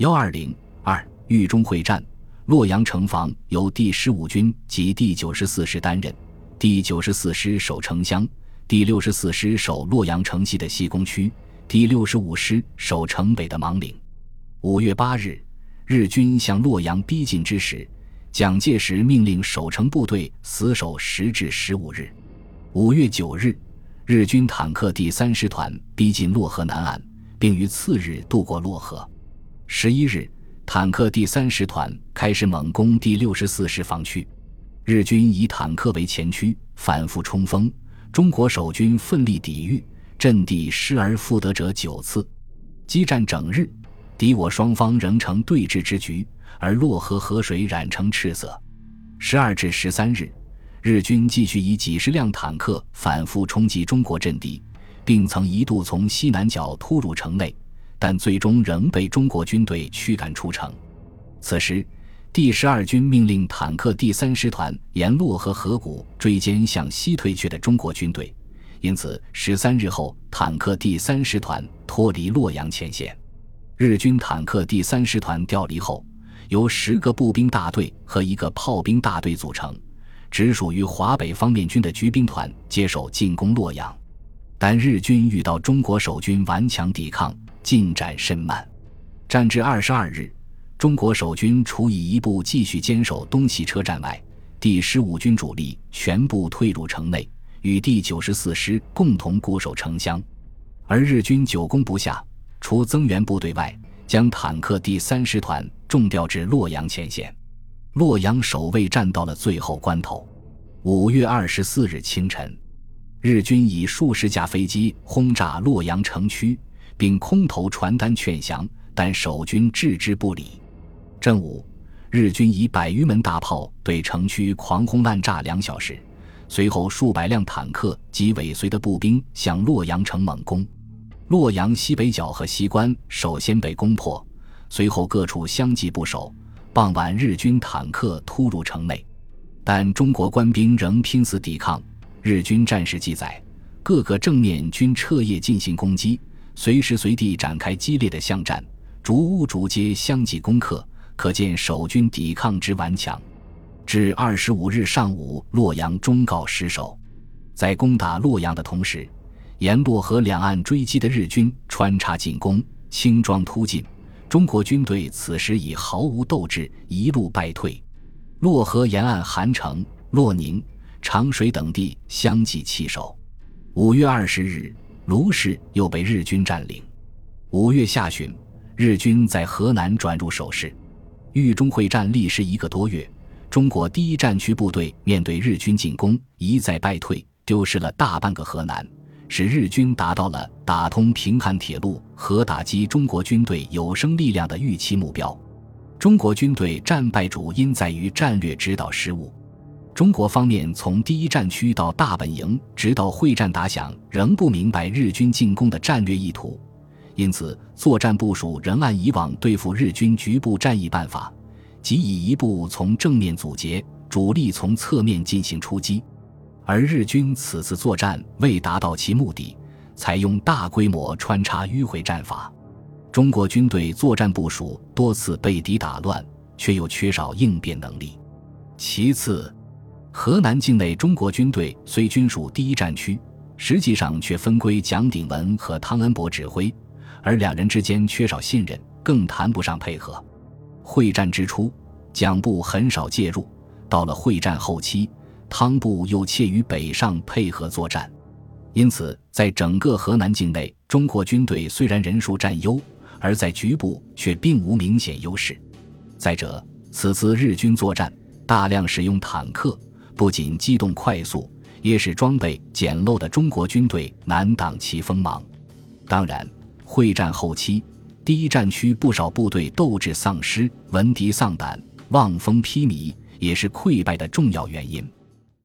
幺二零二豫中会战，洛阳城防由第十五军及第九十四师担任，第九十四师守城乡，第六十四师守洛阳城西的西宫区，第六十五师守城北的芒岭。五月八日，日军向洛阳逼近之时，蒋介石命令守城部队死守十至十五日。五月九日，日军坦克第三师团逼近洛河南岸，并于次日渡过洛河。十一日，坦克第三师团开始猛攻第六十四师防区，日军以坦克为前驱，反复冲锋，中国守军奋力抵御，阵地失而复得者九次。激战整日。敌我双方仍呈对峙之局，而洛河河水染成赤色。十二至十三日，日军继续以几十辆坦克反复冲击中国阵地，并曾一度从西南角突入城内，但最终仍被中国军队驱赶出城。此时，第十二军命令坦克第三师团沿洛河河谷追歼向西退却的中国军队，因此十三日后，坦克第三师团脱离洛阳前线。日军坦克第三师团调离后，由十个步兵大队和一个炮兵大队组成，直属于华北方面军的橘兵团接手进攻洛阳。但日军遇到中国守军顽强抵抗，进展甚慢。战至二十二日，中国守军除以一部继续坚守东西车站外，第十五军主力全部退入城内，与第九十四师共同固守城乡，而日军久攻不下。除增援部队外，将坦克第三师团重调至洛阳前线。洛阳守卫战到了最后关头。五月二十四日清晨，日军以数十架飞机轰炸洛阳城区，并空投传单劝降，但守军置之不理。正午，日军以百余门大炮对城区狂轰滥炸两小时，随后数百辆坦克及尾随的步兵向洛阳城猛攻。洛阳西北角和西关首先被攻破，随后各处相继不守。傍晚，日军坦克突入城内，但中国官兵仍拼死抵抗。日军战士记载，各个正面均彻夜进行攻击，随时随地展开激烈的巷战，逐屋逐街相继攻克，可见守军抵抗之顽强。至二十五日上午，洛阳终告失守。在攻打洛阳的同时，沿洛河两岸追击的日军穿插进攻，轻装突进。中国军队此时已毫无斗志，一路败退。洛河沿岸韩城、洛宁、长水等地相继弃守。五月二十日，卢氏又被日军占领。五月下旬，日军在河南转入守势。豫中会战历时一个多月，中国第一战区部队面对日军进攻，一再败退，丢失了大半个河南。使日军达到了打通平汉铁路和打击中国军队有生力量的预期目标。中国军队战败主因在于战略指导失误。中国方面从第一战区到大本营，直到会战打响，仍不明白日军进攻的战略意图，因此作战部署仍按以往对付日军局部战役办法，即以一部从正面阻截，主力从侧面进行出击。而日军此次作战未达到其目的，采用大规模穿插迂回战法，中国军队作战部署多次被敌打乱，却又缺少应变能力。其次，河南境内中国军队虽均属第一战区，实际上却分归蒋鼎文和汤恩伯指挥，而两人之间缺少信任，更谈不上配合。会战之初，蒋部很少介入，到了会战后期。汤部又怯于北上配合作战，因此在整个河南境内，中国军队虽然人数占优，而在局部却并无明显优势。再者，此次日军作战大量使用坦克，不仅机动快速，也使装备简陋的中国军队难挡其锋芒。当然，会战后期，第一战区不少部队斗志丧失、闻敌丧胆、望风披靡，也是溃败的重要原因。